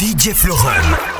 DJ Florum.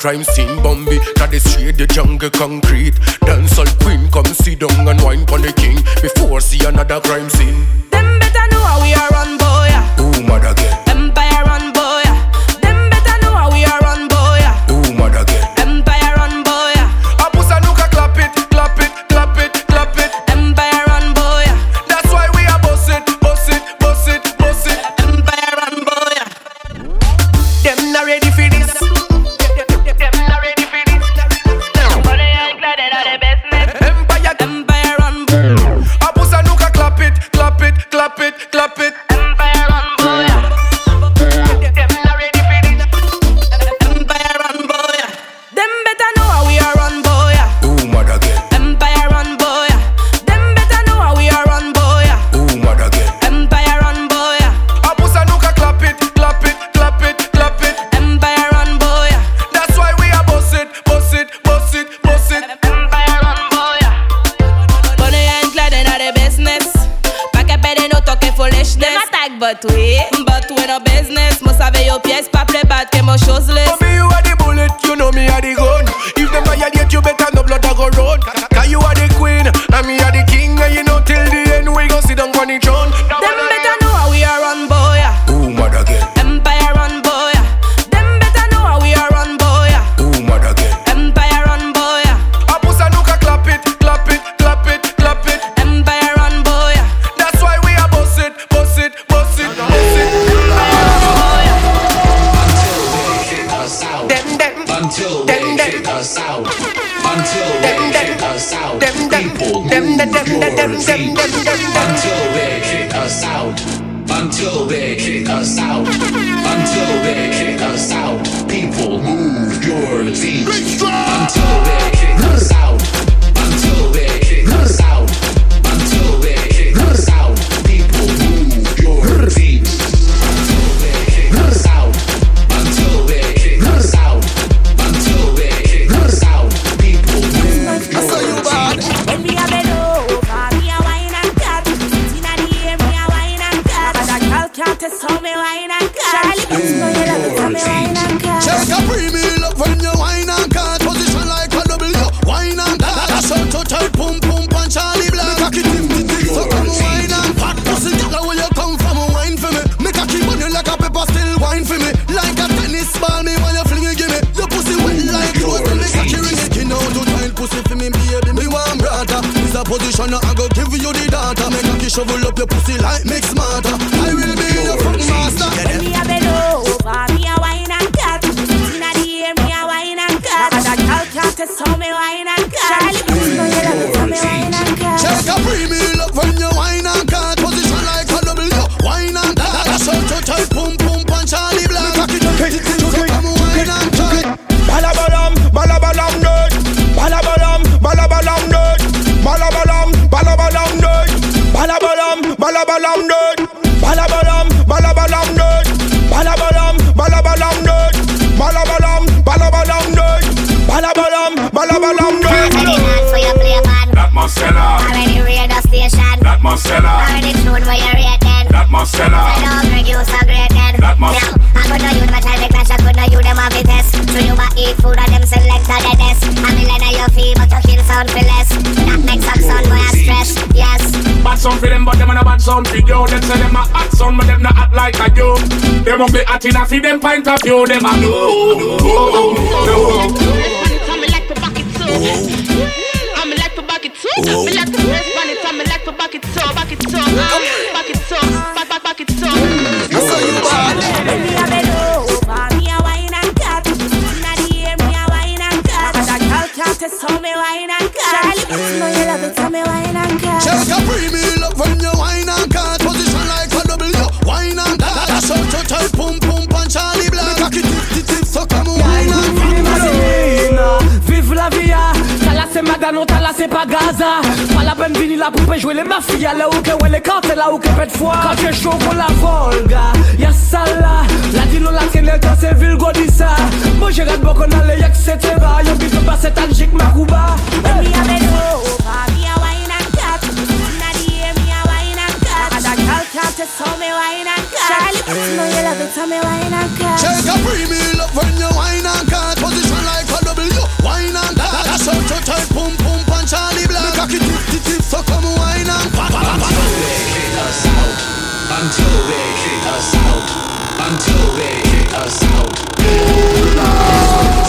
Crime scene I go give you the data. Make a shovel up your pussy like mix smarter. I will be your fucking master. When me have a over. Me a wine and cut. Inna the air, me a wine and cut. And a girl can't test how me wine and cut. Charlie, you know you love it, how me wine and cut. Check a premium love That must sell out. Already radio station. That must sell out. Already tune where you're rated. That must sell I out. don't bring you so great then. That must- Now, I could know you my time, make clash, I could know you them have it test. So you might eat food and them select the deadest. I'm in line your fee, but you kill sound for less. That makes some sound boy I stress, yes. Bad sound for them, but them and a bad sound for you. Them say them a hot sound, but them not hot like a you. Them must be hot enough for them point of view. Them a no, no, no. I'm like to back it too. It. I'm like to press on it. I'm like to back it too. Back it too. Back it too. Back back back it too. When me a bend t'as là c'est pas Gaza. Pas la peine venir la poupée jouer les mafias Là où que ouais les cartes, là où que pète foi. Quand j'ai chaud pour la Volga, y'a ça là. La dino la tienne, quand c'est Vilgo dit ça. Moi j'ai dans les etc Y'a wine and air, me wine know you love it, how me love when you wine and come wine and cut. kick us out. Until they kick us out. Until they kick us out.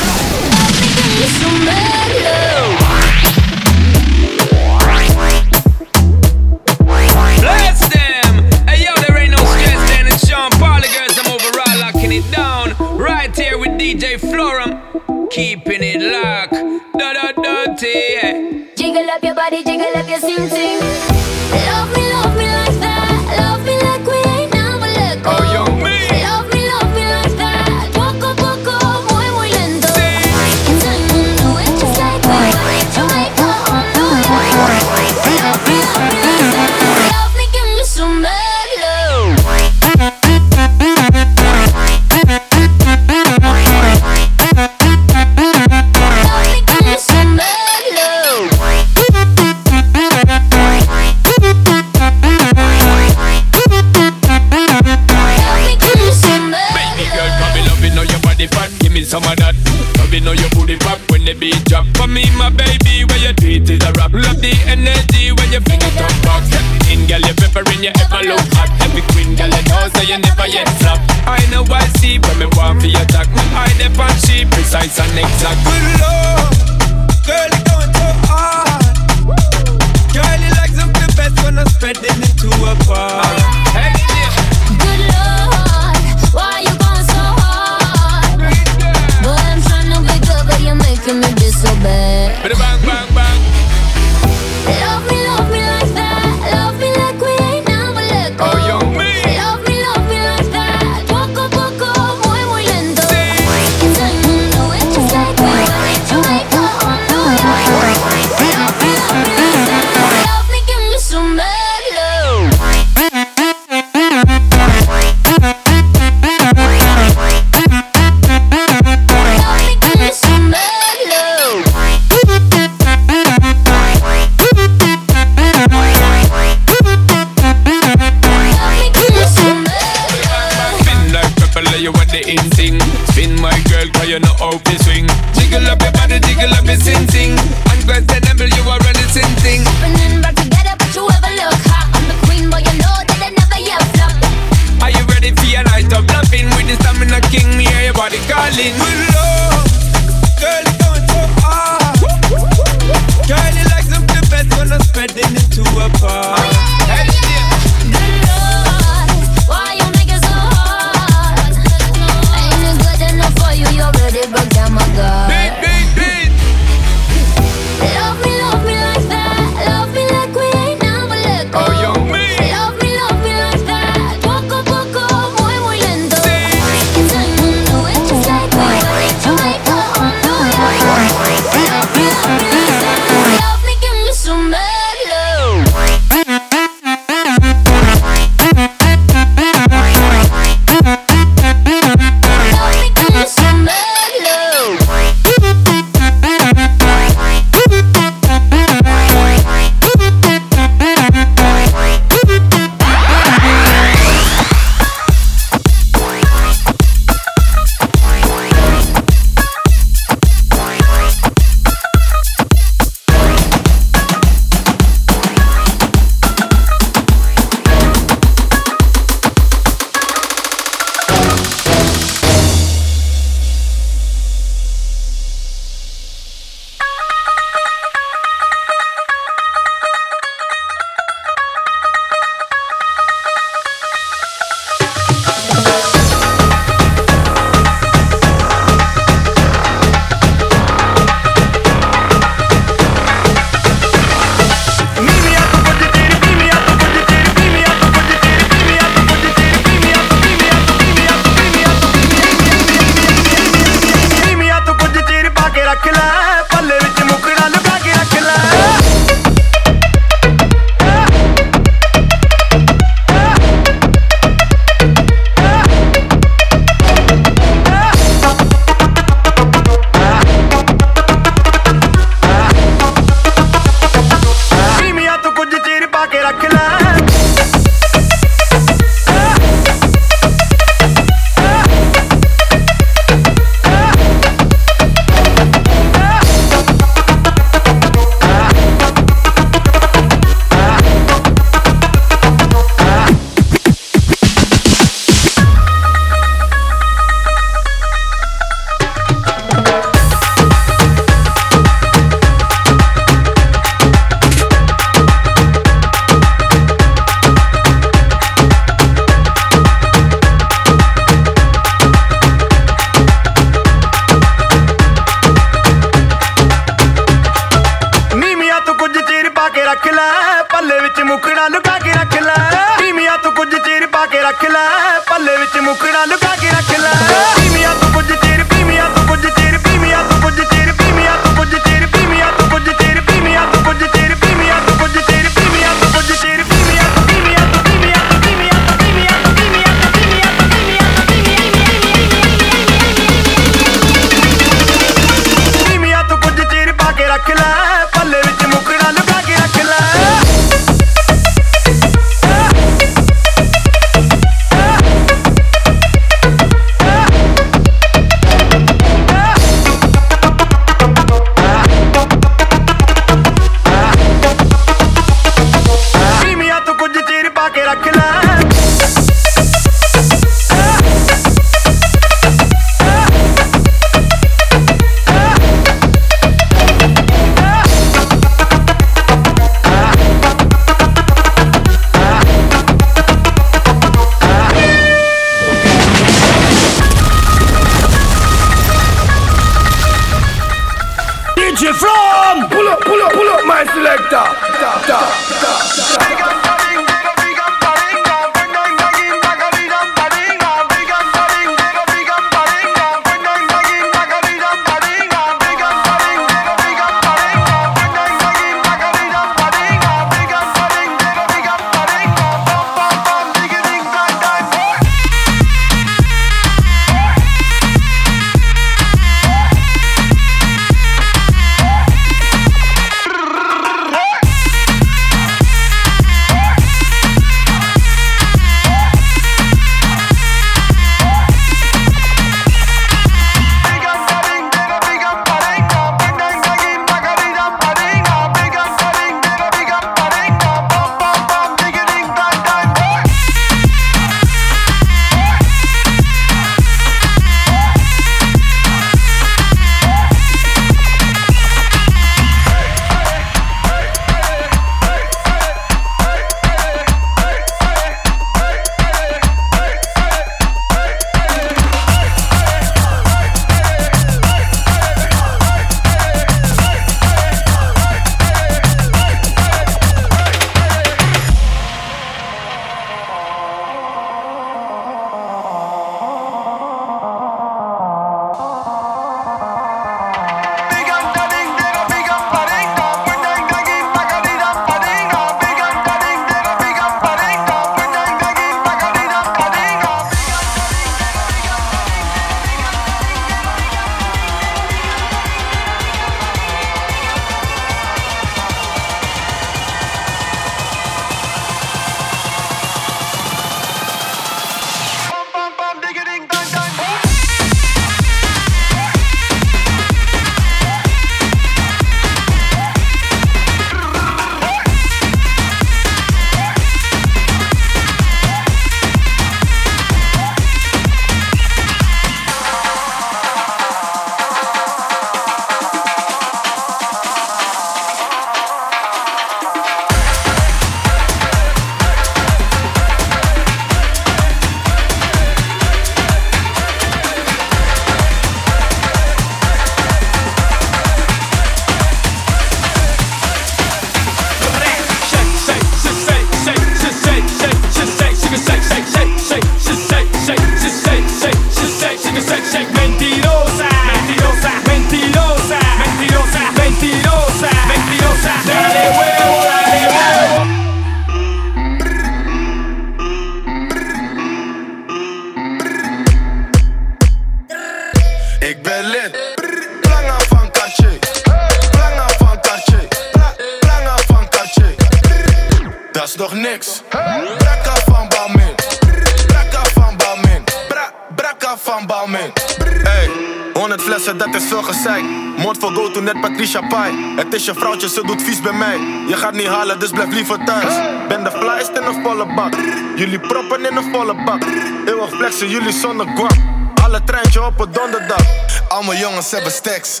Het is je vrouwtje, ze doet vies bij mij. Je gaat niet halen, dus blijf liever thuis. Ben de flyest in een volle bak. Jullie proppen in een volle bak. Eeuwig flexen, jullie zonder guap. Alle treintje op een donderdag. Al mijn jongens hebben stacks.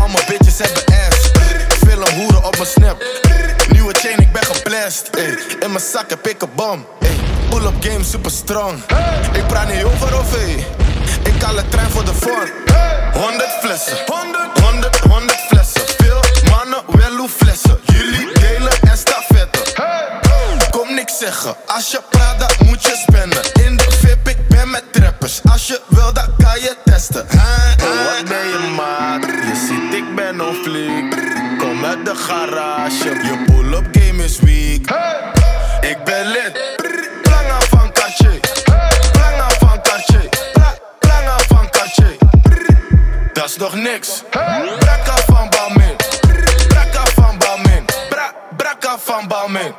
Al mijn bitches hebben ass. Film hoeren op mijn snap. Nieuwe chain, ik ben geblest. Ey. In mijn zak heb ik een bom. Pull-up game super strong. Ik praat niet over ey. Ik haal een trein voor de vorm. 100 flessen. 100, 100, 100 flessen. Veel mannen, wel hoe flessen. Jullie delen en stafetten. Kom niks zeggen. Als je praat, dan moet je spenden. In de VIP, ik ben met trappers. Als je wil, dan kan je testen. Oh, wat ben je maat? Je ziet, ik ben on fleek. Kom uit de garage. Je pull-up game is weak. Ik ben lid. Dat is nog niks. Brakka van Balmin. Brakka van Balmin. Bra Brakka van Balmin.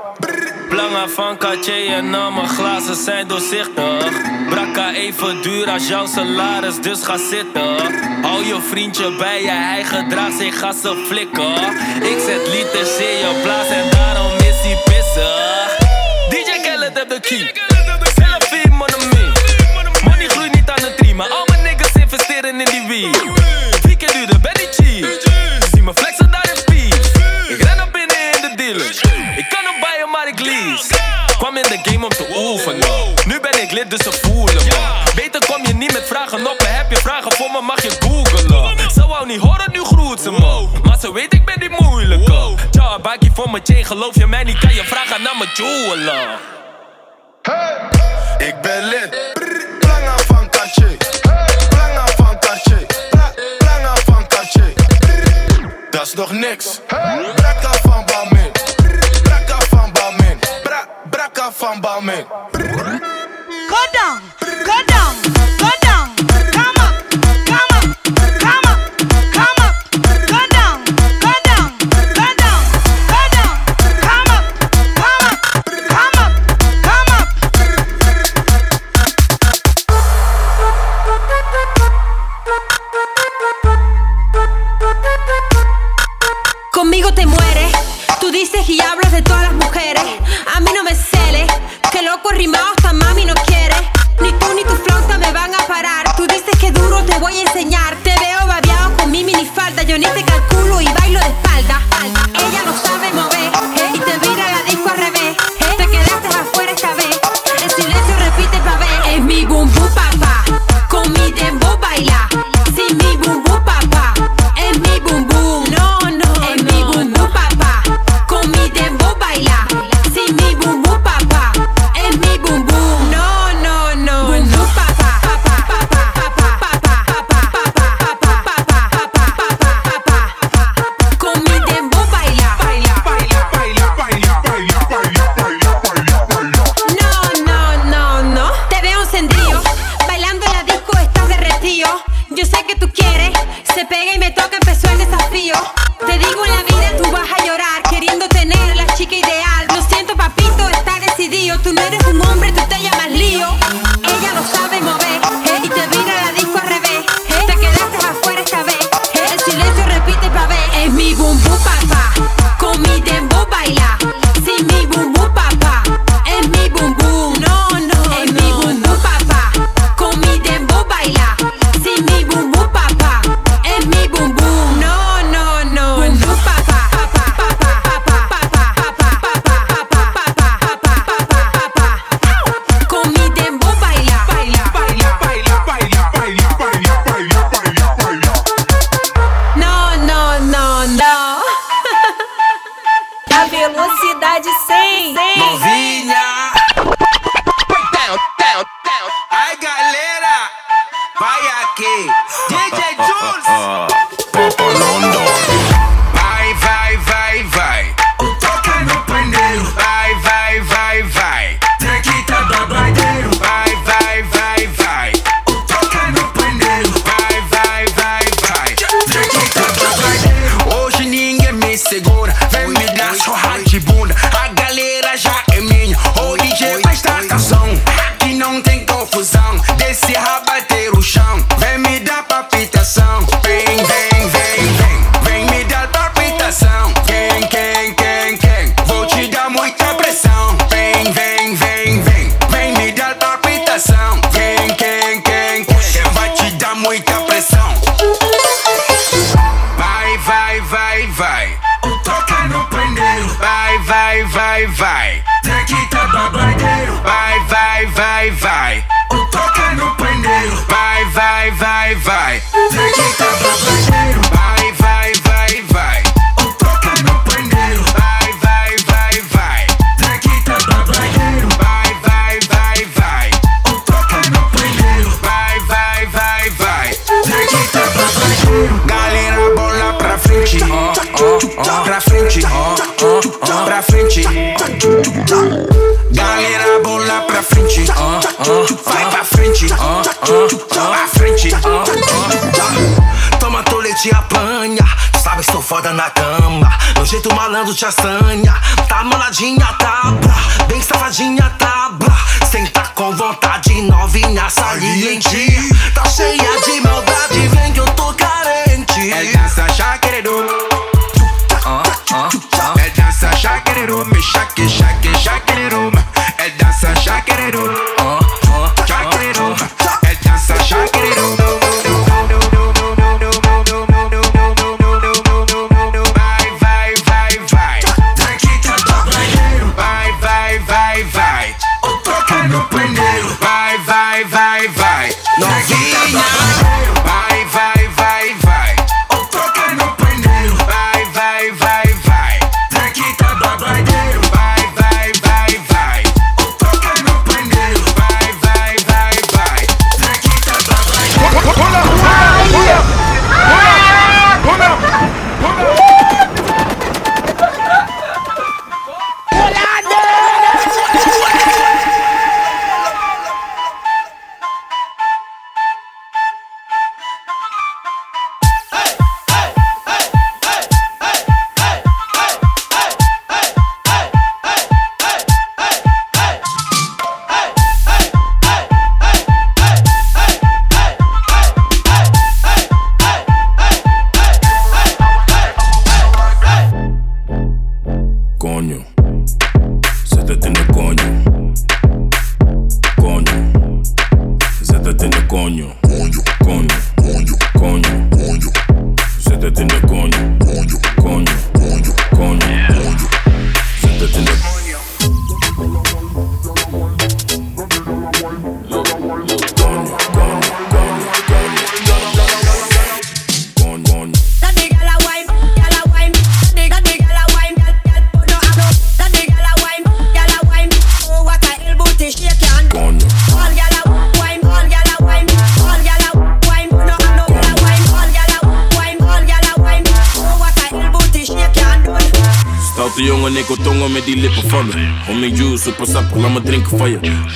Belangen van Cartier en al mijn glazen zijn doorzichtig. Brakka even duur als jouw salaris, dus ga zitten. Hou je vriendje bij je, hij gedraagt zich, ga ze flikken. Ik zet liters in je blaas en daarom is hij pissig. DJ Khaled heb de key. Selfie, money Money groeit niet aan de tree, maar al mijn niggas investeren in die weed. Om te. Nu ben ik lid, dus ze voelen me. Beter kom je niet met vragen op. en Heb je vragen voor me, mag je googelen. Ze wou niet horen, nu groet ze me. Maar ze weet, ik ben die moeilijke. Tja, bakkie voor mijn chain, geloof je mij niet? Kan je vragen naar mijn jeweler. Ik ben lid. Planga van Cartier. Planga van. Pla- Planga van Cartier. Dat is nog niks. Brakka van Balmin. fan about me. Go down.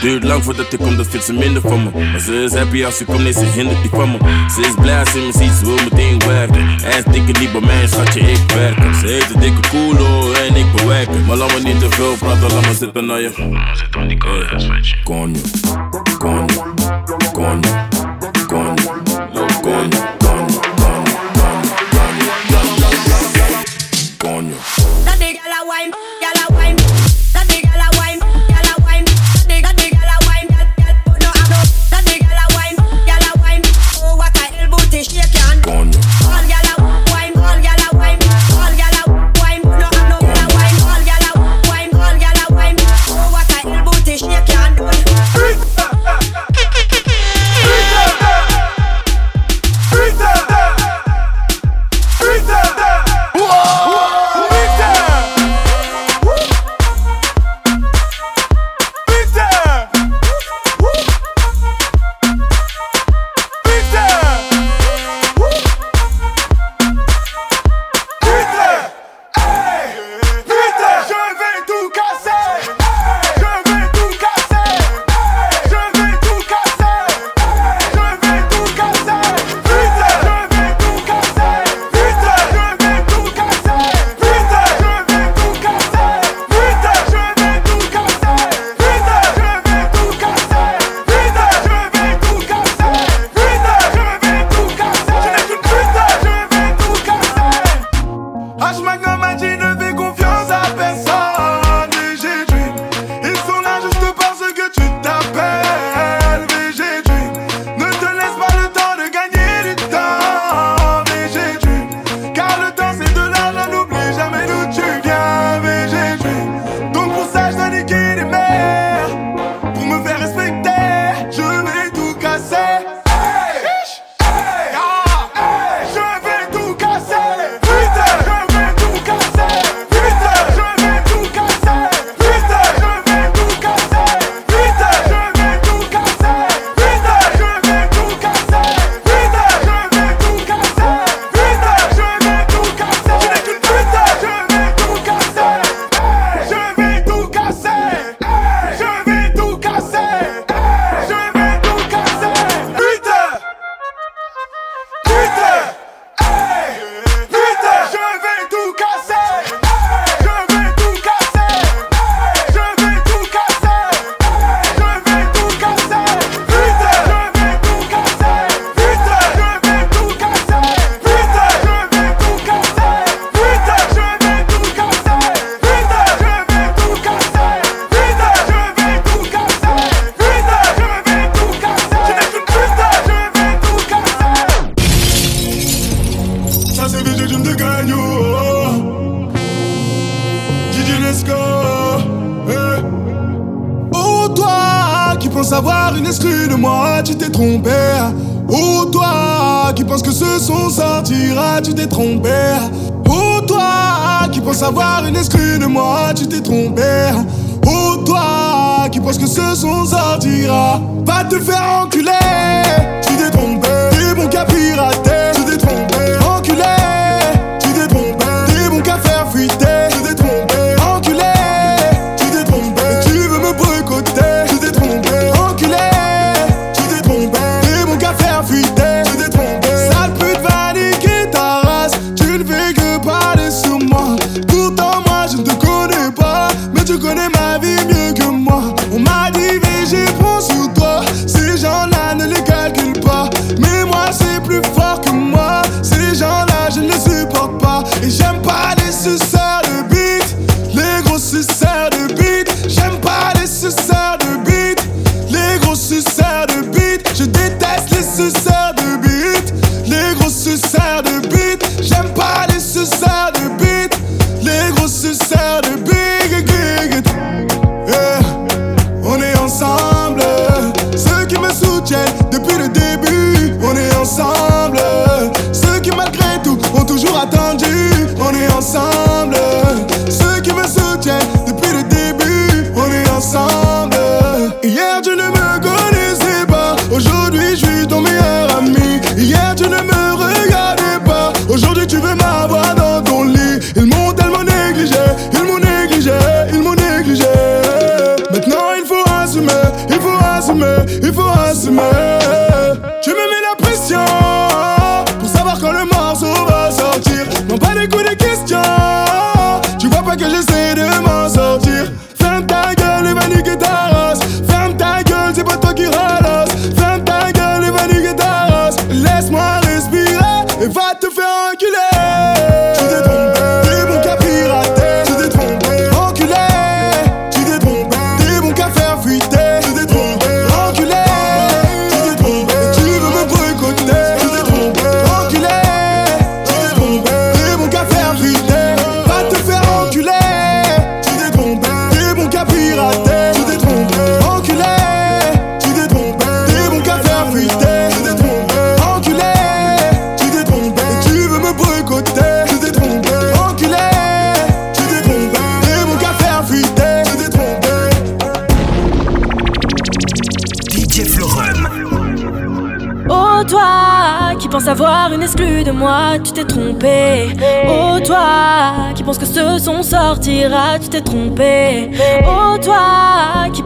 Duurt lang voordat ik kom, dat vindt ze minder van me. Maar ze is happy als ze komt, nee, ze hindert die van me. Ze is blij als ze me ziet, ze wil meteen werken. Hij dikke niet bij mij, schatje, ik werk. Ze heeft een dikke koelo en ik bewerk. Maar laat me niet te veel praten, laat me zitten naar je. Laat me zitten aan die koude, Konje, konje.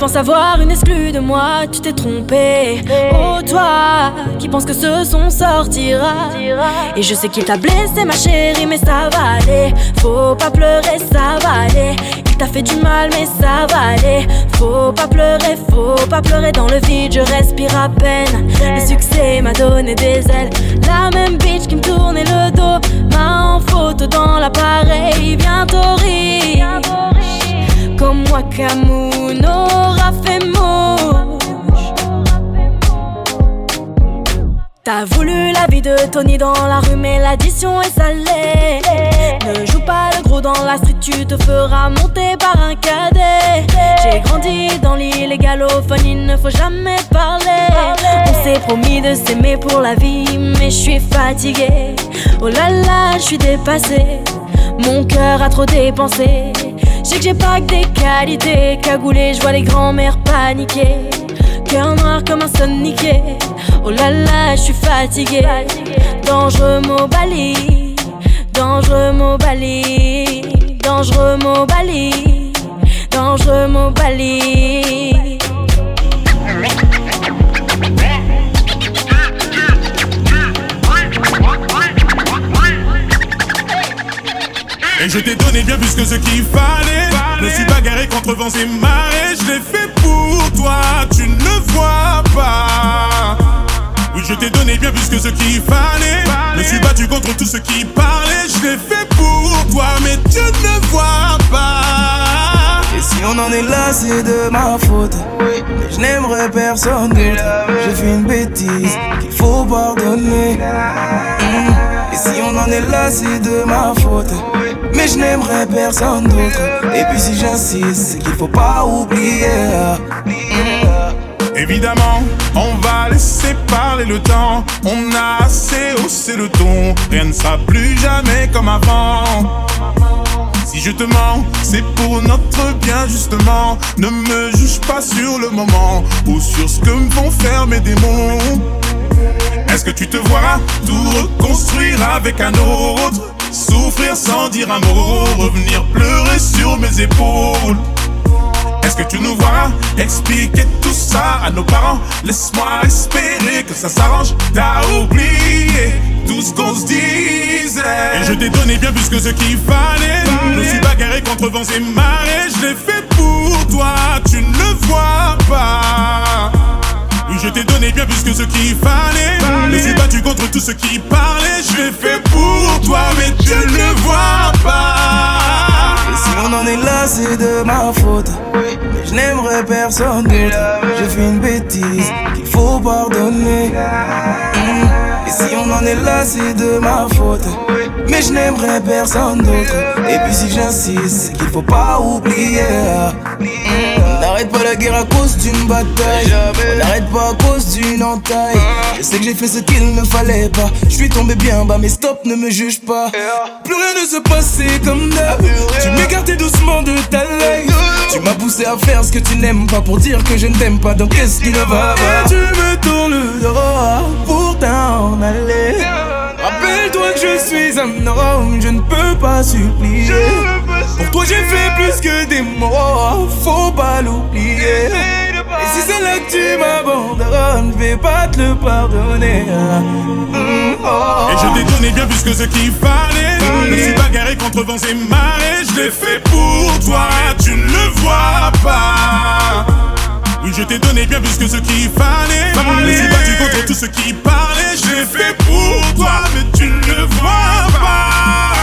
Penses avoir une exclue de moi, tu t'es trompé. Oh toi qui penses que ce son sortira. Et je sais qu'il t'a blessé ma chérie, mais ça va aller. Faut pas pleurer, ça va aller. Il t'a fait du mal, mais ça va aller. Faut pas pleurer, faut pas pleurer dans le vide, je respire à peine. Le succès m'a donné des ailes. La même bitch qui me tournait le dos m'a en photo dans l'appareil. Bientôt rire. Comme moi, Camus n'aura fait mot. T'as voulu la vie de Tony dans la rue, mais l'addition est salée. Ne joue pas le gros dans la street, tu te feras monter par un cadet. J'ai grandi dans l'illégalophone, il ne faut jamais parler. On s'est promis de s'aimer pour la vie, mais je suis fatiguée. Oh là là, je suis dépassée. Mon cœur a trop dépensé. Je sais que j'ai pas que des qualités. Cagoulé, je vois les grands-mères paniquer. Cœur noir comme un soniqué. Oh là là, je suis fatiguée. Dangereux mot bali. Dangereux mot bali. Dangereux mot bali. Dangereux mot bali. Et je t'ai donné bien plus que ce qu'il fallait. Je me suis bagarré contre vents et marées. Je l'ai fait pour toi, tu ne le vois pas. Oui, je t'ai donné bien plus que ce qu'il fallait. Je me suis battu contre tout ce qui parlait. Je l'ai fait pour toi, mais tu ne le vois pas. Et si on en est là, c'est de ma faute. Mais je n'aimerais personne d'autre. J'ai fait une bêtise qu'il faut pardonner. Mm. Et si on en est là, c'est de ma faute. Mais je n'aimerais personne d'autre. Et puis si j'insiste, c'est qu'il faut pas oublier. Mm. Évidemment, on va laisser parler le temps. On a assez haussé le ton. Rien ne sera plus jamais comme avant. Si je te mens, c'est pour notre bien justement. Ne me juge pas sur le moment ou sur ce que me faire mes démons. Est-ce que tu te vois tout reconstruire avec un autre? Souffrir sans dire un mot, revenir pleurer sur mes épaules. Est-ce que tu nous vois expliquer tout ça à nos parents? Laisse-moi espérer que ça s'arrange. T'as oublié tout ce qu'on se disait. Et je t'ai donné bien plus que ce qu'il fallait. Je me suis bagarré contre vents et marées. Je l'ai fait pour toi, tu ne le vois pas. Je t'ai donné bien plus que ce qu'il fallait. Je suis battu contre tout ce qui parlait. Je l'ai fait pour toi, mais tu ne le vois pas. Et si on en est là, c'est de ma faute. Mais je n'aimerais personne d'autre. J'ai fait une bêtise qu'il faut pardonner. Et si on en est là, c'est de ma faute. Mais je n'aimerais personne d'autre. Et puis si j'insiste, c'est qu'il faut pas oublier. N'arrête pas la guerre à cause d'une bataille. On n'arrête pas à cause d'une entaille. Je sais que j'ai fait ce qu'il ne fallait pas. Je suis tombé bien bas, mais stop, ne me juge pas. Plus rien ne se passait comme d'hab. Tu m'écartais doucement de ta life. Tu m'as poussé à faire ce que tu n'aimes pas pour dire que je ne t'aime pas. Donc qu'est-ce qui ne va pas? Tu me tournes le dos pour t'en aller. Rappelle-toi que je suis un homme, je ne peux pas supplier. Pour toi j'ai fait plus que des mots, faut pas Et si c'est là que tu m'abandonnes, je vais pas te le pardonner. Mm, oh. Et je t'ai donné bien plus que ce qu'il fallait. Je me suis bagarré contre vents et marées. Je l'ai fait pour toi, tu ne le vois pas. Oui, je t'ai donné bien plus que ce qu'il fallait. Je me suis battu contre tout ce qui parlait. Je l'ai fait pour toi, mais tu ne le vois pas.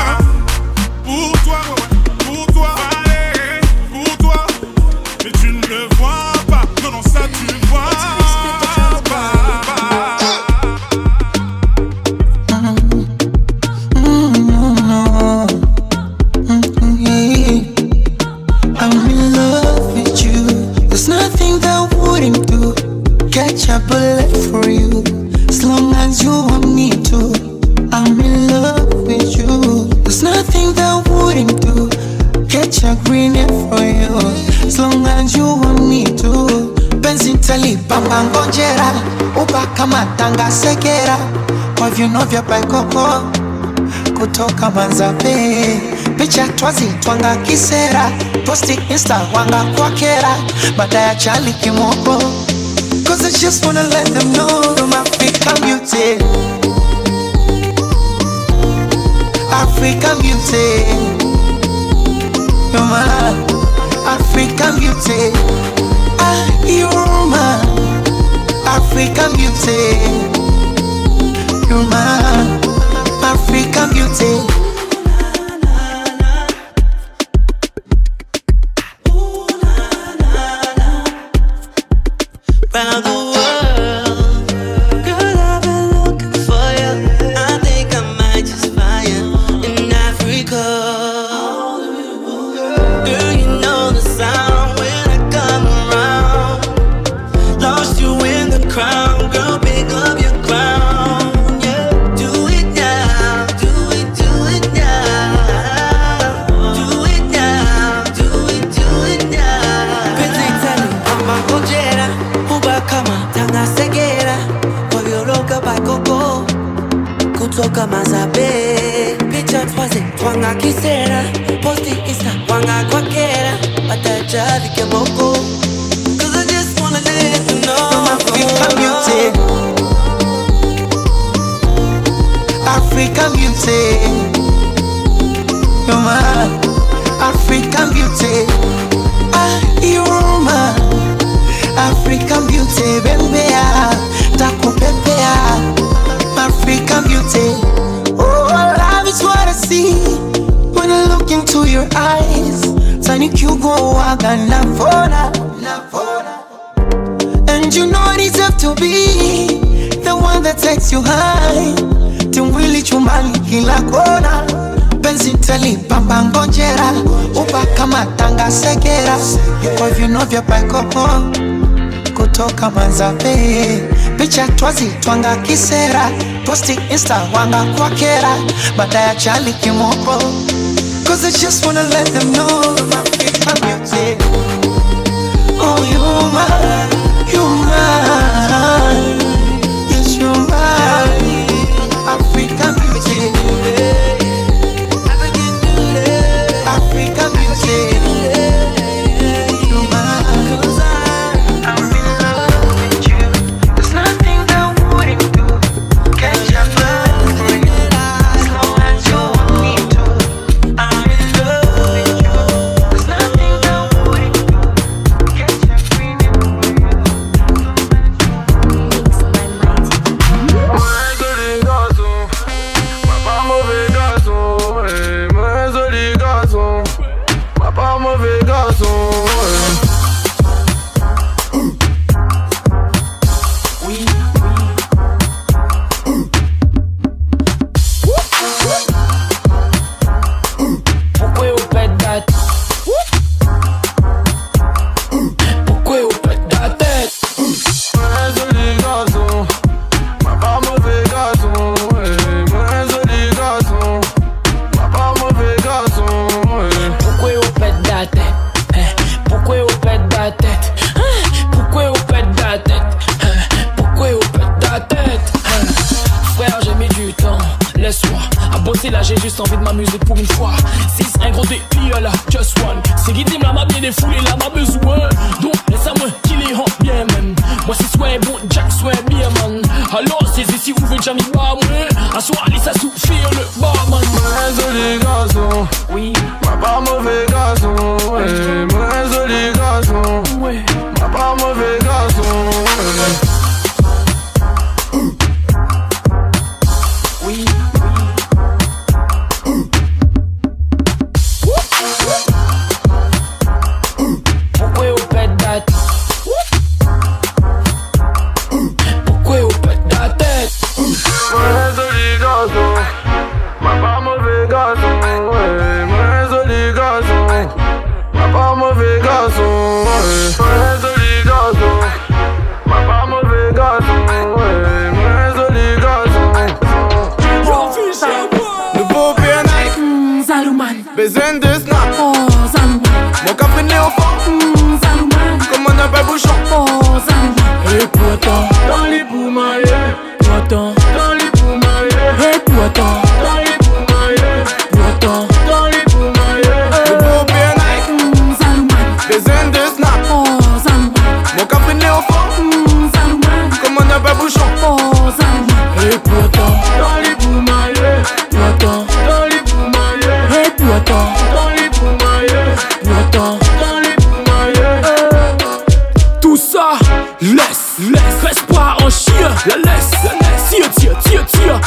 Ntalipamba upakamatanga kwa viuno vya baikoko kutoka manzape picha twazi twanga kisera, posti insta wanga kwa kera, bada ya chali kimoko. Cause I just wanna let them know I'm African beauty. African beauty. You're my African beauty. African beauty. You're my African beauty. Twazitwanga kisera posti insta wanga kwa kera baada ya chali kimoko Cause I just wanna let them know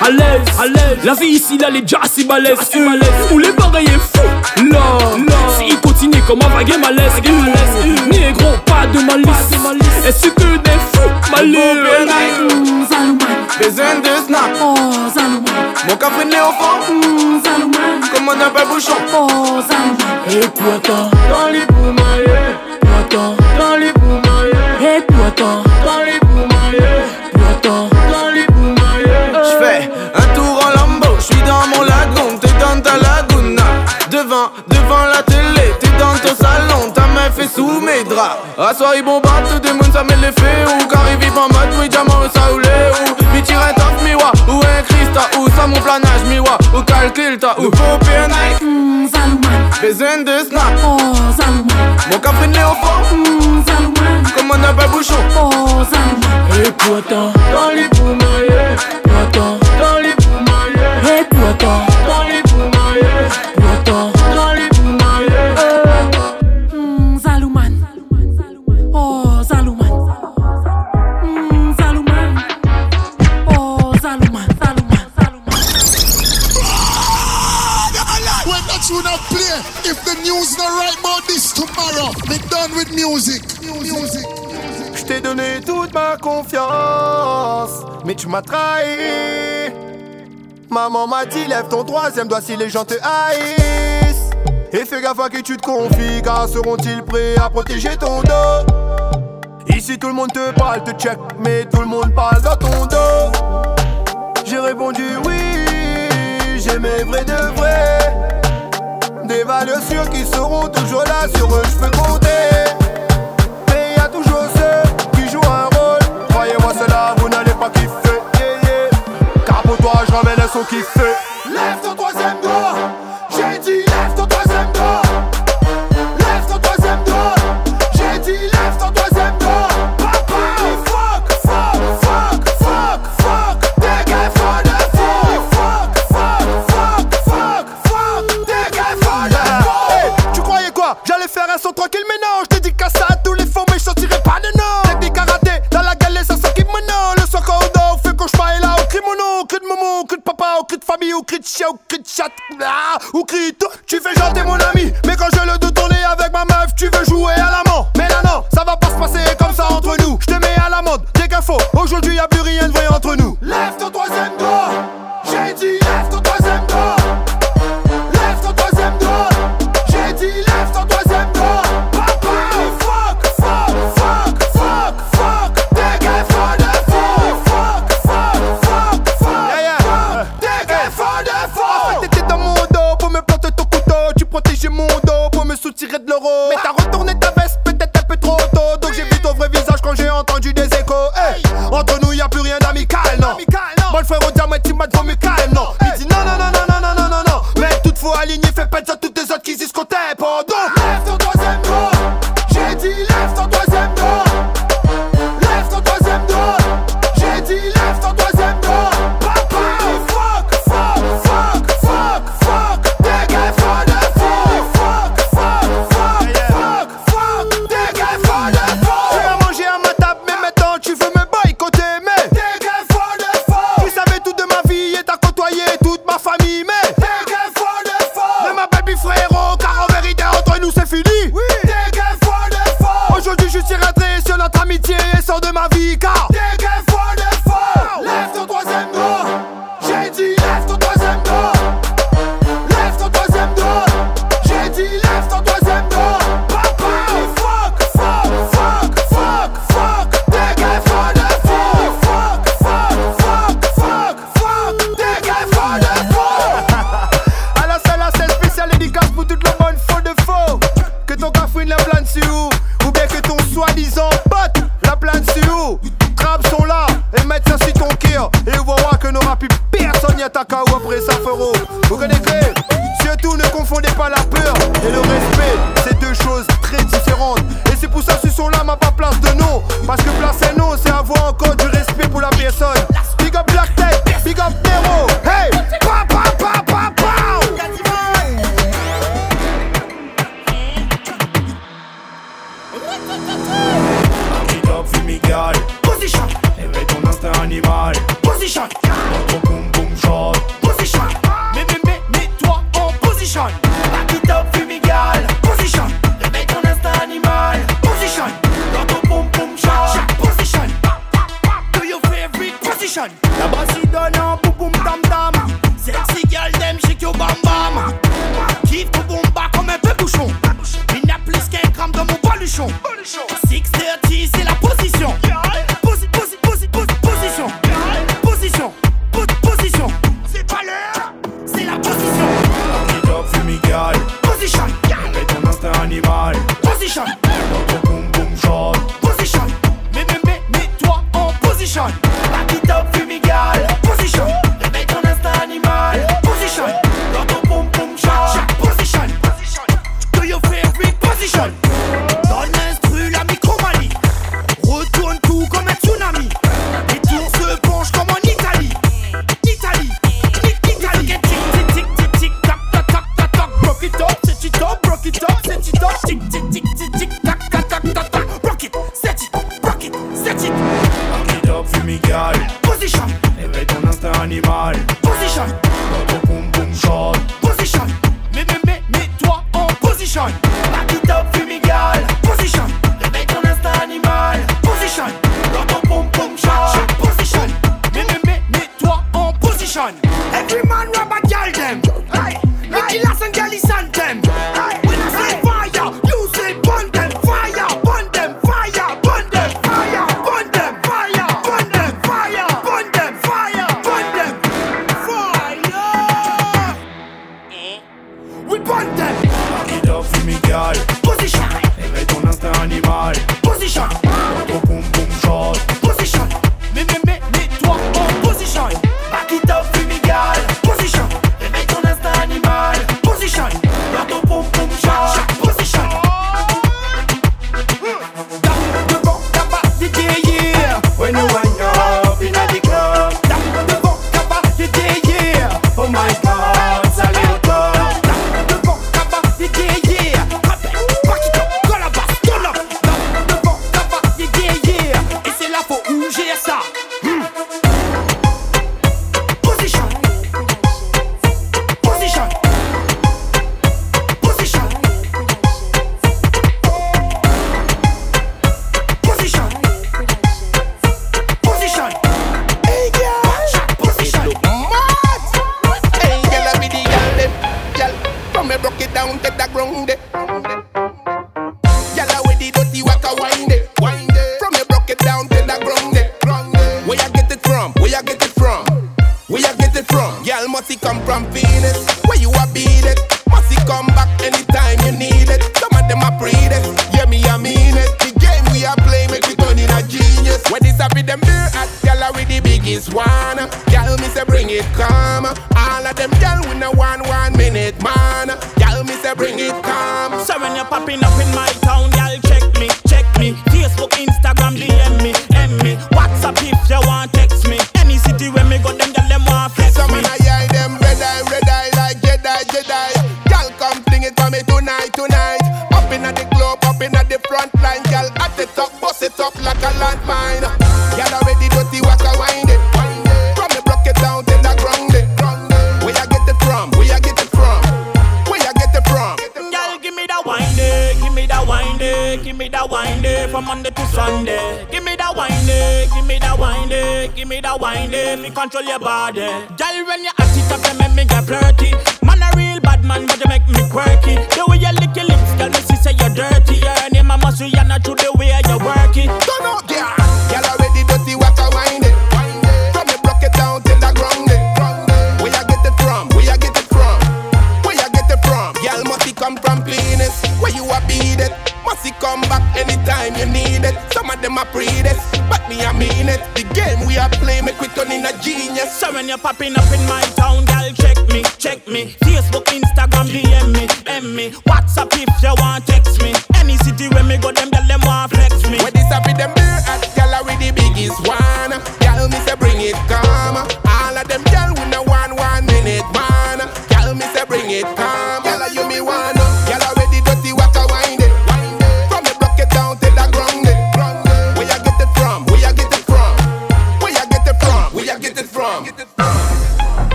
à l'aise, à l'aise. La vie ici, là, elle est déjà assez balèze, assez balèze. Où les bagailles est fou, là, là. Si il continue comme un vague malaise, malaise. Négro, pas de malice, est-ce que des fous? Zaluman, Besoin de snap. oh Zaluman, Mon café né au fond, Zaluman, comme on appelle bouchon. oh Zaluman. Et pourtant, Dans les poumaillés, pourtant, dans les poumaillés, et pourtant, sous mes draps. À soir, ils bombardent tout des mouns, ça met l'effet. Ou car ils vivent en mode, oui, diamant, ça ou Ou mi tire un top, miwa, ou un Christa, ou ça mon planage, miwa, ou calcul, ta, ou? Faux PNI. Zaluman, Besoin de snap, oh Zaluman, mon café né au fond, Zaluman, comme on appelle bouchon. oh Zaluman. Et pourtant, Dans les poumaillés, pourtant, Je t'ai donné toute ma confiance, mais tu m'as trahi. Maman m'a dit, lève ton troisième doigt si les gens te haïssent. Et fais gaffe à qui tu te confies, car seront-ils prêts à protéger ton dos? Ici tout le monde te parle, te check, mais tout le monde parle dans ton dos. J'ai répondu oui, j'ai mes vrais de vrais. Des valeurs sûres qui seront toujours là, sur eux je peux compter qui joue un rôle. Croyez-moi, c'est là, vous n'allez pas kiffer. Yeah, yeah. Car pour toi, je ramène un son qui fait. là ou crie tout. Tu fais genre t'es mon ami, mais quand je le doute, on est avec ma meuf. Tu veux jouer à l'amant, mais là non, ça va pas se passer comme ça entre nous. Je te mets à la mode, dès qu'un faux. Aujourd'hui y'a plus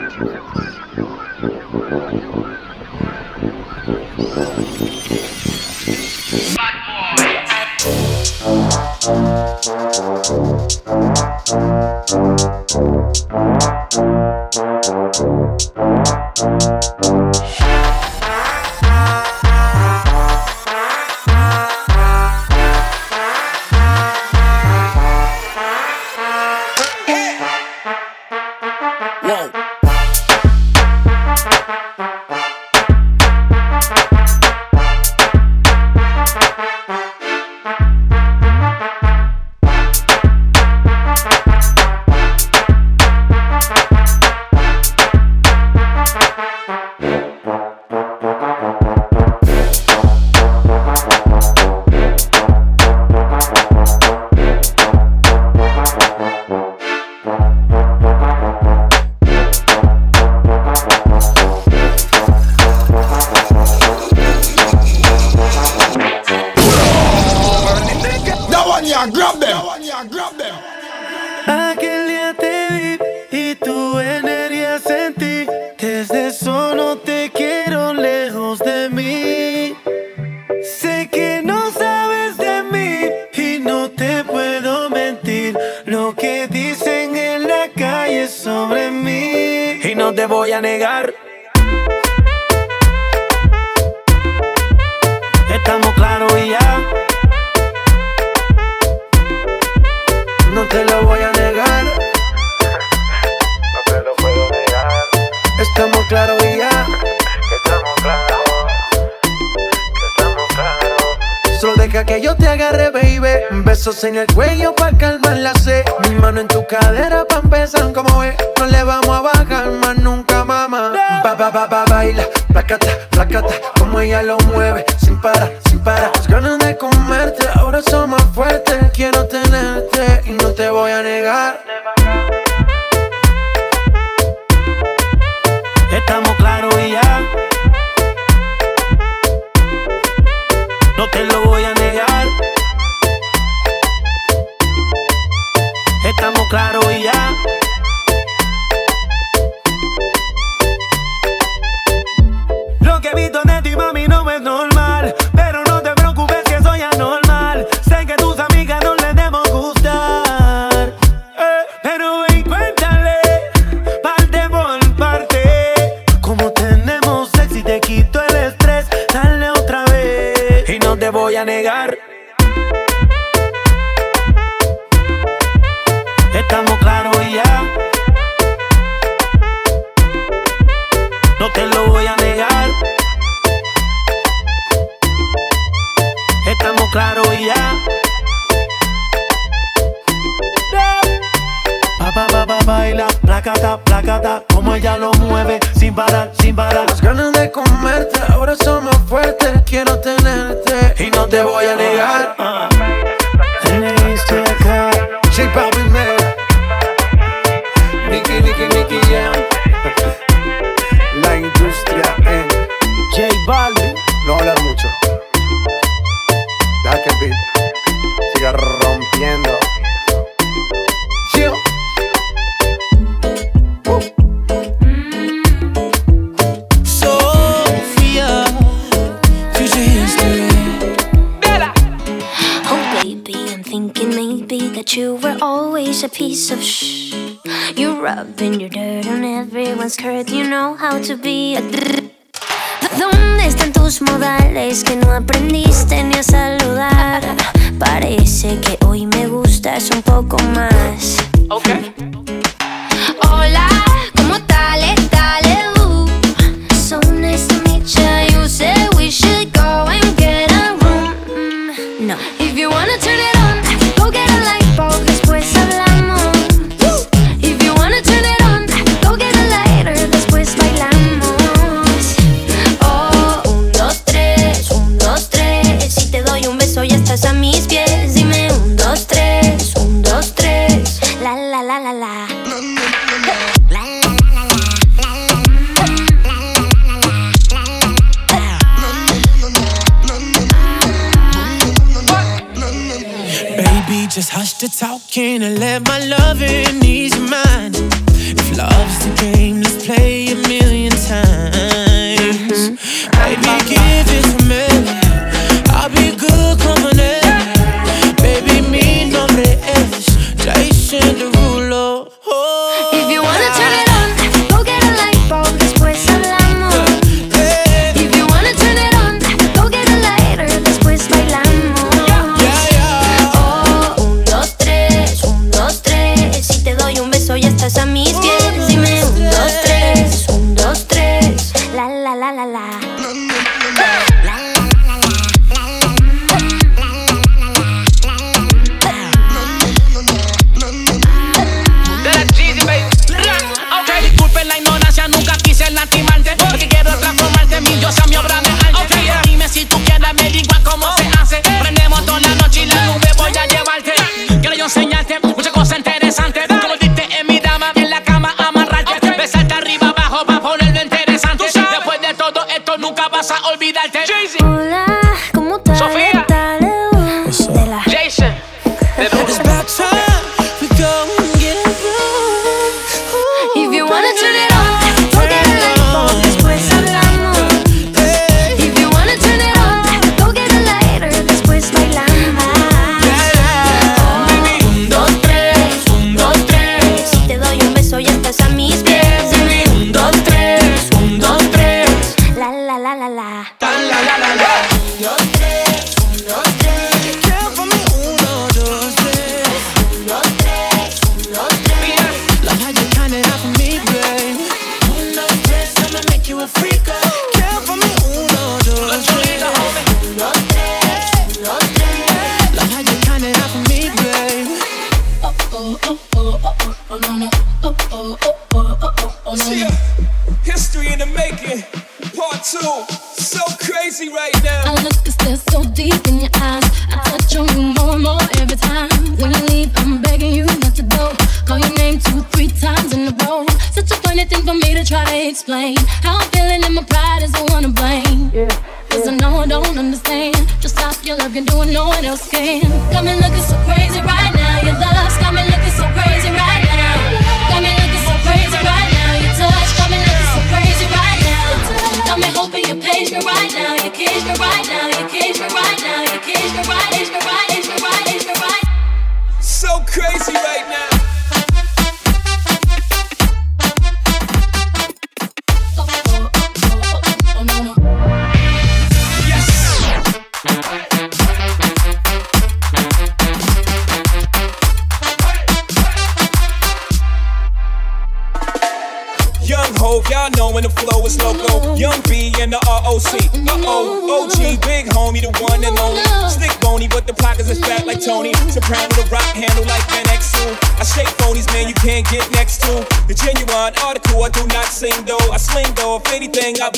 Música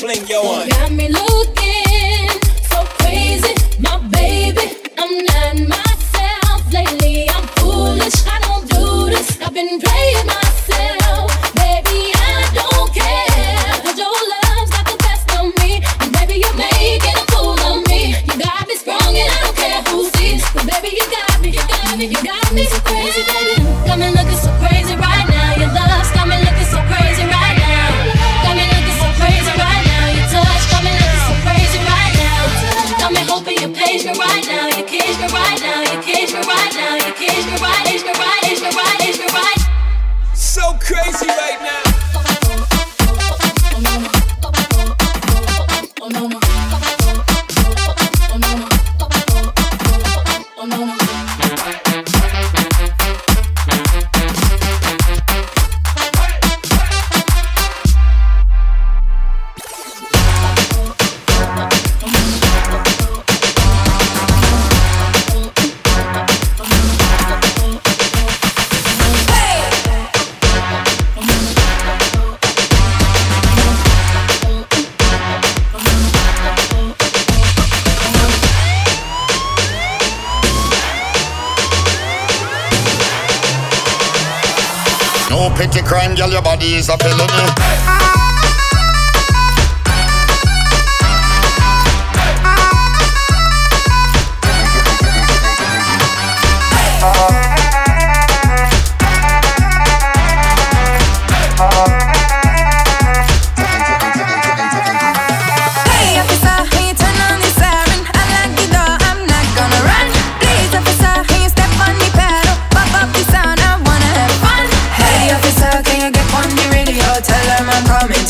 bling yo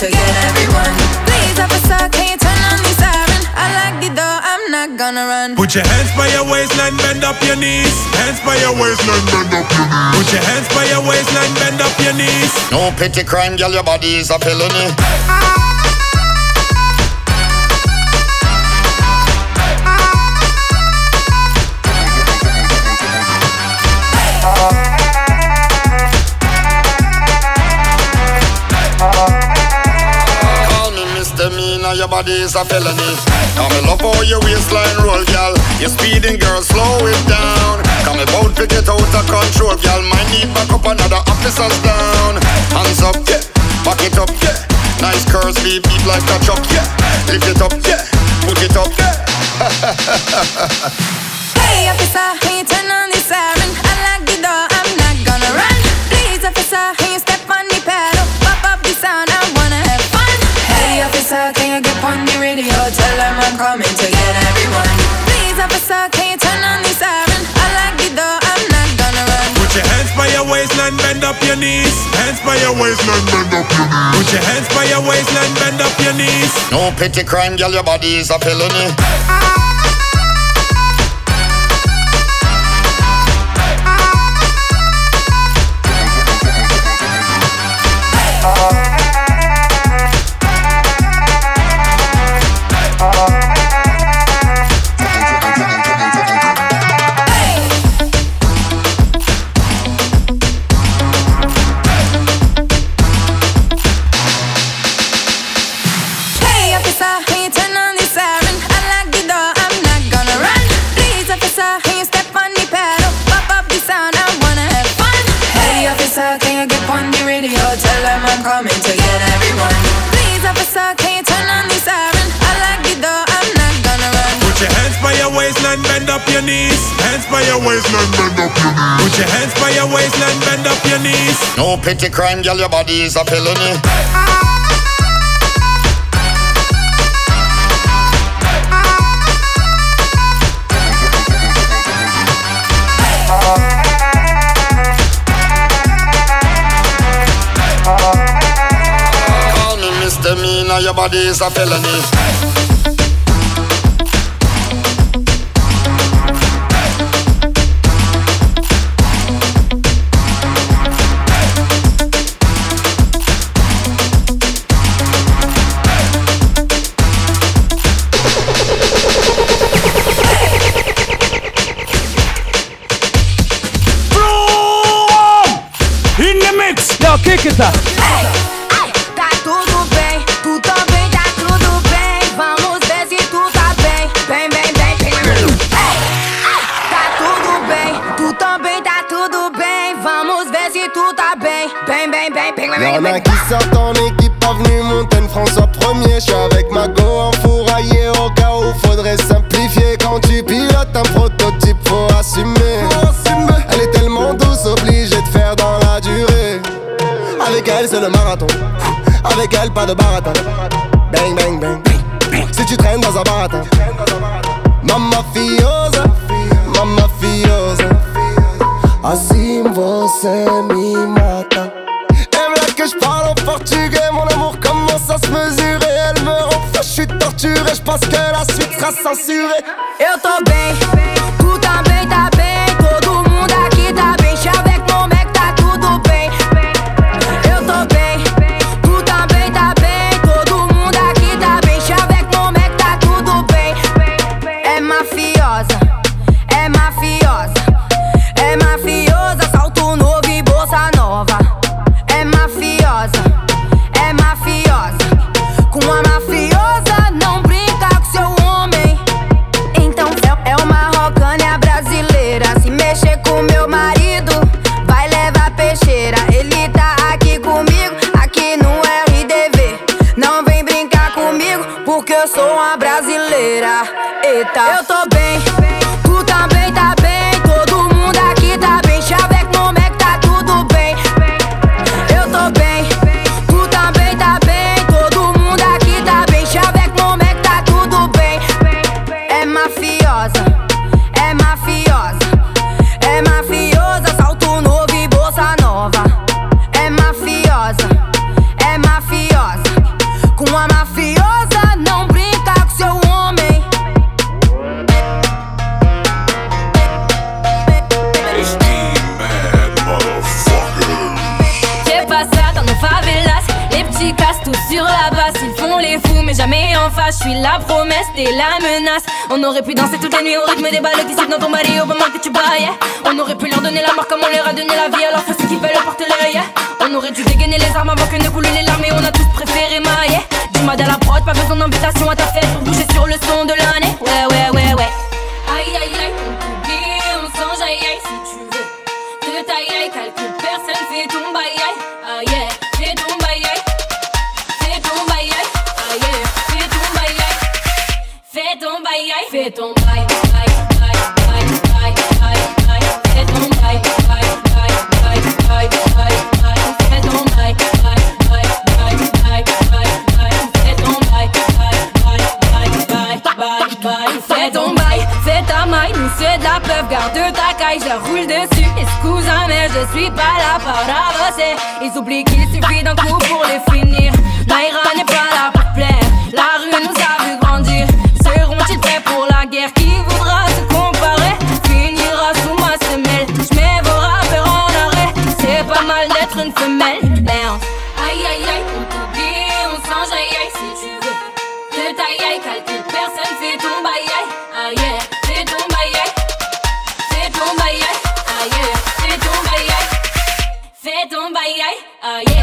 to get everyone. Please, officer, can you turn on the siren? I like the door, I'm not gonna run. Put your hands by your waistline, bend up your knees. Hands by your waistline, bend up your knees. Put your hands by your waistline, bend up your knees. No petty crime, girl, your body is a felony. Body is a felony. Come me love how your waistline roll, girl. You're speeding, girl, slow it down. Come about to get out of control, girl. Might need back up another officers down. Hands up, yeah. Back it up, yeah. Nice curves, beat beat like a chuck, yeah. Lift it up, yeah. Put it up, yeah. Hey, officer, can you turn on the siren? Tell them I'm coming to get everyone. Please, officer, can you turn on the siren? I like the door, I'm not gonna run. Put your hands by your waistline, bend up your knees. Hands by your waistline, bend up your knees. Put your hands by your waistline, bend up your knees. No petty crime, girl, your body is a felony. Hands by your waistline, bend up your knees. Put your hands by your waistline, bend up your knees. No petty crime, girl, your body is a felony. Call me misdemeanor, your body is a felony. Kinder. Elle pas de baratin suis la promesse et la menace. On aurait pu danser toute la nuit au rythme des balles qui dans ton mari au moment que tu baillais. On aurait pu leur donner la mort comme on leur a donné la vie. Alors fais ce qu'ils veulent, porter l'œil. On aurait dû dégainer les armes avant que ne coulent les larmes. Et on a tous préféré mailler. Du mode à la prod, pas besoin d'invitation à ta fête pour bouger sur le son de l'année. Ouais, ouais, ouais, ouais. Aïe, aïe, aïe, fais ton bail, aïe, aïe, aïe, aïe, aïe, aïe. Fais ton bail, aïe, aïe, aïe, aïe, aïe, aïe. Fais ton bail, aïe, aïe, aïe, aïe, aïe, aïe. Fais ton bail, aïe, aïe, aïe, aïe, aïe, aïe. Fais ton bail, fais ta maille, nous c'est de la peuf, garde ta caille, je roule dessus. Excuse-moi, mais je suis pas là pour avancer. Ils oublient qu'il suffit d'un coup pour les finir. Naira n'est pas là pour plaire, la Qui voudra se comparer Finira sous ma semelle. Je mets vos rappeurs en arrêt, c'est pas mal d'être une femelle. Bounce. Aïe aïe aïe, on t'oublie, on aïe aïe si tu veux. De taille aïe, calcule, personne fait bail aïe. Aïe, bail aïe. Fais bail aïe. Aïe, fais bail aïe. Fais ton bail aïe. Aïe, yeah. Aïe,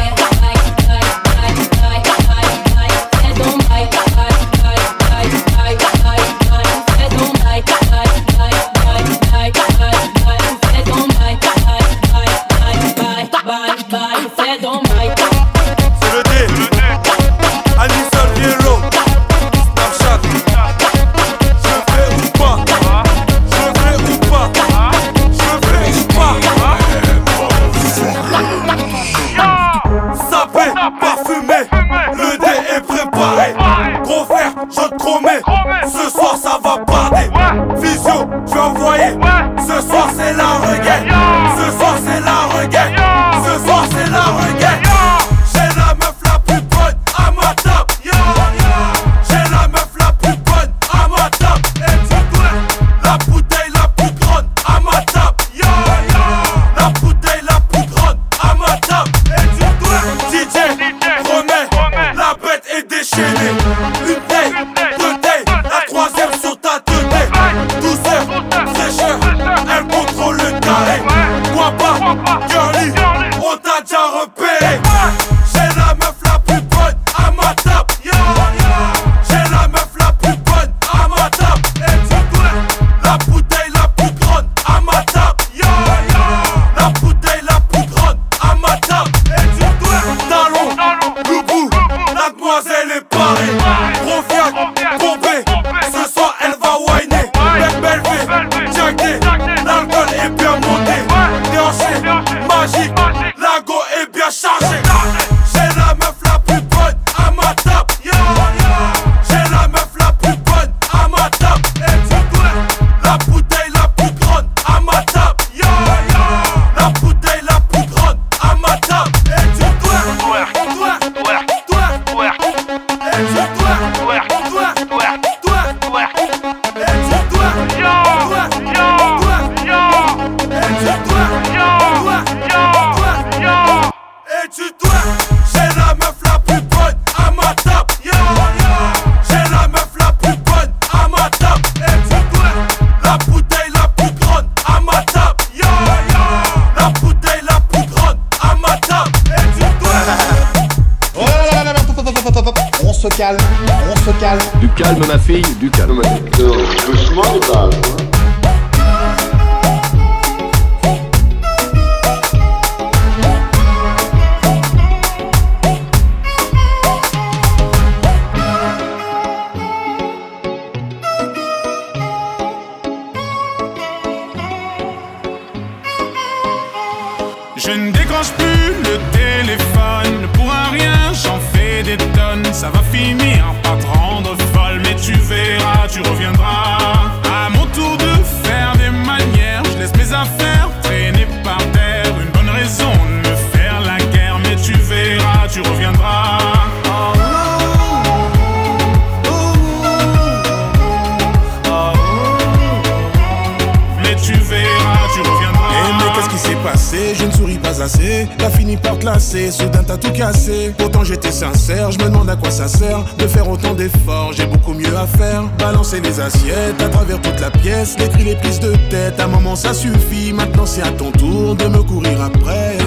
tu verras, tu reviendras. Eh mais qu'est-ce qui s'est passé? Je ne souris pas assez. T'as fini par te lasser. Soudain t'as tout cassé. Pourtant j'étais sincère. Je me demande à quoi ça sert De faire autant d'efforts. J'ai beaucoup mieux à faire. Balancer les assiettes À travers toute la pièce. Décrire les prises de tête. À un moment ça suffit. Maintenant c'est à ton tour De me courir après.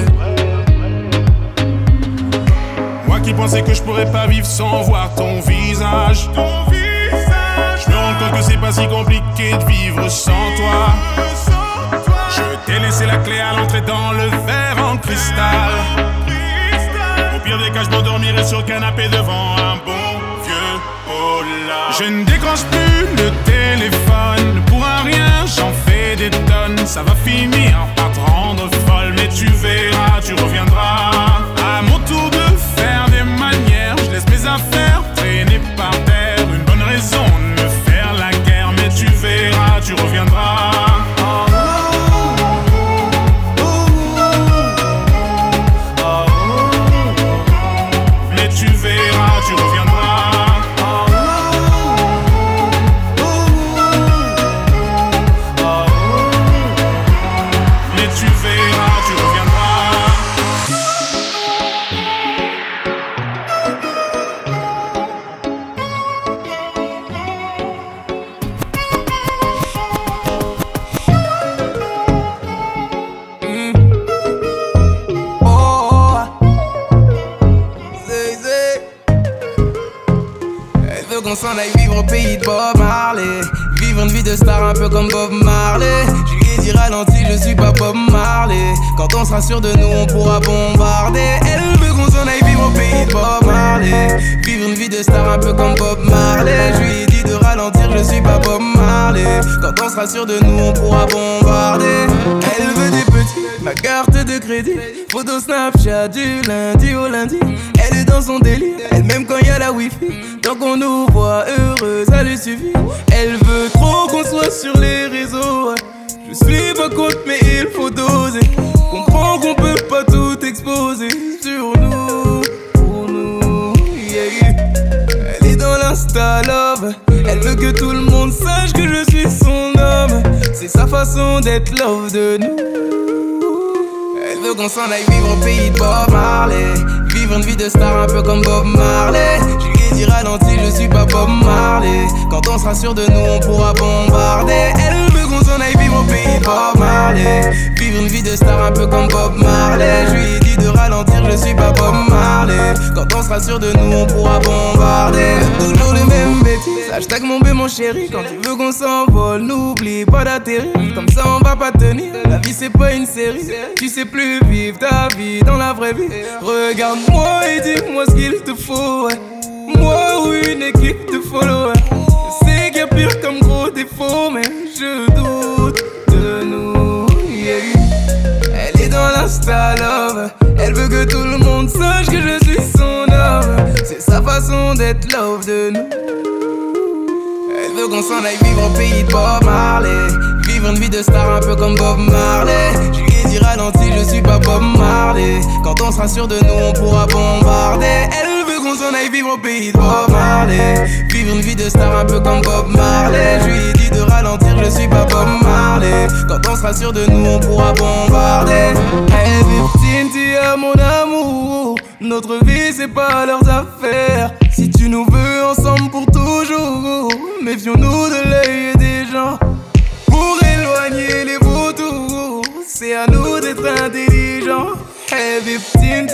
Moi qui pensais que je pourrais pas vivre sans voir ton visage. Ton visage. Compte que c'est pas si compliqué de vivre sans toi. Je t'ai laissé la clé à l'entrée dans le verre en cristal. Au pire des cas, je m'endormirai sur le canapé devant un bon vieux polar. Je ne décroche plus le téléphone. Pour un rien, j'en fais des tonnes. Ça va finir par te rendre folle, mais tu verras, tu reviendras. À mon tour de faire des manières, je laisse mes affaires traîner par terre. Sera sûr de nous, on pourra bombarder. Elle veut qu'on s'en aille vivre au pays de Bob Marley. Vivre une vie de star un peu comme Bob Marley. Je lui ai dit de ralentir, je suis pas Bob Marley. Quand on sera sûr de nous, on pourra bombarder. Elle veut des petits, ma carte de crédit. Photo Snapchat du lundi au lundi. Elle est dans son délire, elle même quand y a la wifi. Tant qu'on nous voit heureux, ça lui suffit. Elle veut trop qu'on soit sur les réseaux. Je suis pas contre, mais il faut doser. Comprends qu'on peut pas tout exposer sur nous. Pour nous. Elle est dans l'insta love. Elle veut que tout le monde sache que je suis son homme. C'est sa façon d'être love de nous. Elle veut qu'on s'en aille vivre au pays de Bob Marley. Vivre une vie de star un peu comme Bob Marley. Je lui ai dit ralenti, je suis pas Bob Marley. Quand on sera sûr de nous, on pourra bombarder. Elle pays Bob Marley. Vivre une vie de star un peu comme Bob Marley. Je lui ai dit de ralentir, je suis pas Bob Marley. Quand on sera sûr de nous, on pourra bombarder. Toujours les mêmes bêtises. Hashtag mon bé, mon chéri. Quand tu veux qu'on s'envole, n'oublie pas d'atterrir. Comme ça, on va pas tenir. La vie, c'est pas une série. Tu sais plus vivre ta vie dans la vraie vie. Regarde-moi et dis-moi ce qu'il te faut. ouais. Moi ou une équipe de followers. Comme gros défaut, mais je doute de nous. Elle est dans l'insta love. Elle veut que tout le monde sache que je suis son homme. C'est sa façon d'être love de nous. Elle veut qu'on s'en aille vivre au pays de Bob Marley. Vivre une vie de star un peu comme Bob Marley. Je lui ai dit ralenti, je suis pas Bob Marley. Quand on sera sûr de nous, on pourra bombarder. Vivre au pays de Bob Marley. Vivre une vie de star un peu comme Bob Marley. Je lui ai dit de ralentir, je suis pas Bob Marley. Quand on sera sûr de nous, on pourra bombarder. Hey, es mon amour. Notre vie, c'est pas leurs affaires. Si tu nous veux ensemble pour toujours, méfions-nous de l'œil des gens. Pour éloigner les vautours, c'est à nous d'être intelligents. Hey, victime,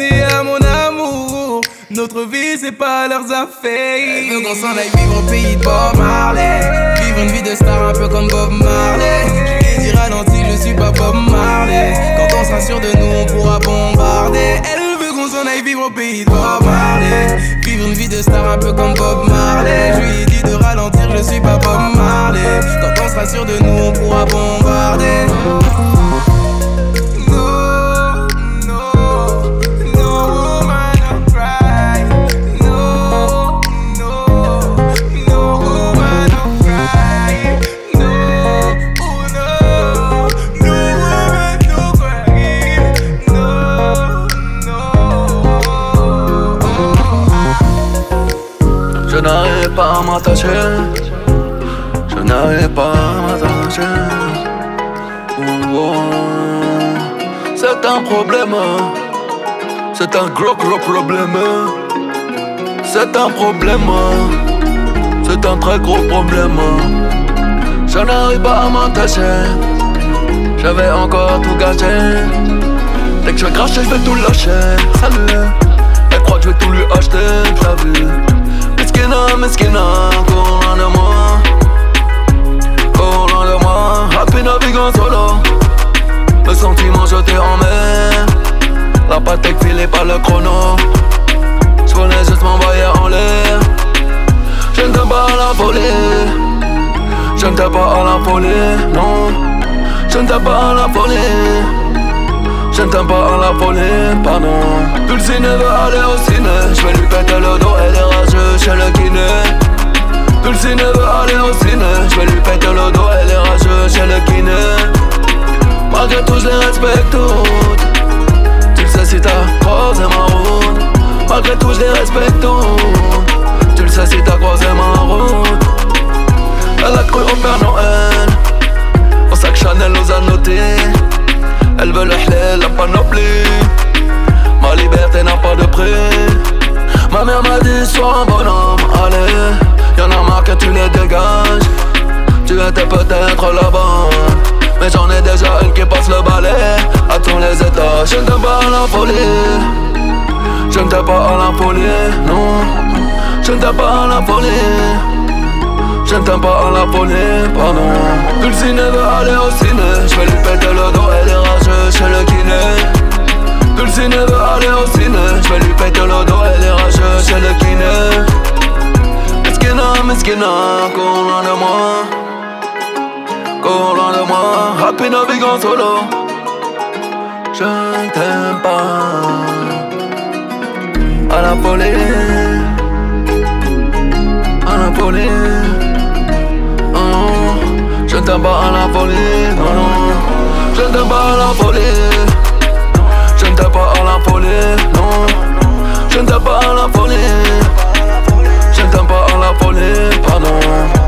mon amour. Notre vie, c'est pas leurs affaires. Elle veut qu'on s'en aille vivre au pays de Bob Marley. Vivre une vie de star un peu comme Bob Marley. Je lui dit ralenti, je suis pas Bob Marley. Quand on sera sûr de nous, on pourra bombarder. Elle veut qu'on s'en aille vivre au pays de Bob Marley. Vivre une vie de star un peu comme Bob Marley. Je lui ai dit de ralentir, je suis pas Bob Marley. Quand on sera sûr de nous, on pourra bombarder. N'arrive pas à m'attacher. Je n'arrive pas à m'attacher. Oh. C'est un problème. C'est un gros gros problème. C'est un problème. C'est un très gros problème. Je n'arrive pas à m'attacher. J'avais encore tout gâché. Dès que je vais cracher, je vais tout lâcher. Salut. Elle croit que je vais tout lui acheter. T'as vu? Miskina, miskina, cours loin de moi. Cours loin de moi. Happy naviguant solo. Le sentiment jeté en mer. La patek filée par le chrono. Je voulais juste m'envoyer en l'air. Je ne t'aime pas à la folie. Je ne t'aime pas à la folie, non. Je ne t'aime pas à la folie. Je ne t'aime pas à la folie, pardon. Pulsine veut aller au ciné. Je vais lui péter le dos, elle est rageuse chez le kiné. Pulsine veut aller au ciné. Je vais lui péter le dos, elle est rageuse chez le kiné. Malgré tout, je les respecte toutes. Tu le sais si t'as croisé ma route. Malgré tout, je les respecte toutes. Tu le sais si t'as croisé ma route. Elle a cru au Père Noël. Au sac Chanel nous a noté. Elle veut le halal, la panoplie. Ma liberté n'a pas de prix. Ma mère m'a dit sois un bonhomme, allez. Y'en a marre que tu les dégages. Tu étais peut-être la bonne. Mais j'en ai déjà une qui passe le balai à tous les étages. Je ne t'aime pas à la folie. Je ne t'aime pas à la folie, non. Je ne t'aime pas à la folie. Je ne t'aime pas à la folie, pardon. Pulsine veut aller au ciné. Je vais lui péter le dos, elle est chez le kiné. Pulsine veut aller au ciné. Je vais lui péter le dos, elle est rageuse chez le kiné. Miskina, miskina, cours loin de moi. Cours loin de moi. Happy naviguant solo. Je ne t'aime pas à la folie. À la folie. Oh, je je ne t'aime pas à la folie. Je ne t'aime pas à la folie, non. Je ne t'aime pas à la folie. Je ne t'aime pas à la folie, pardon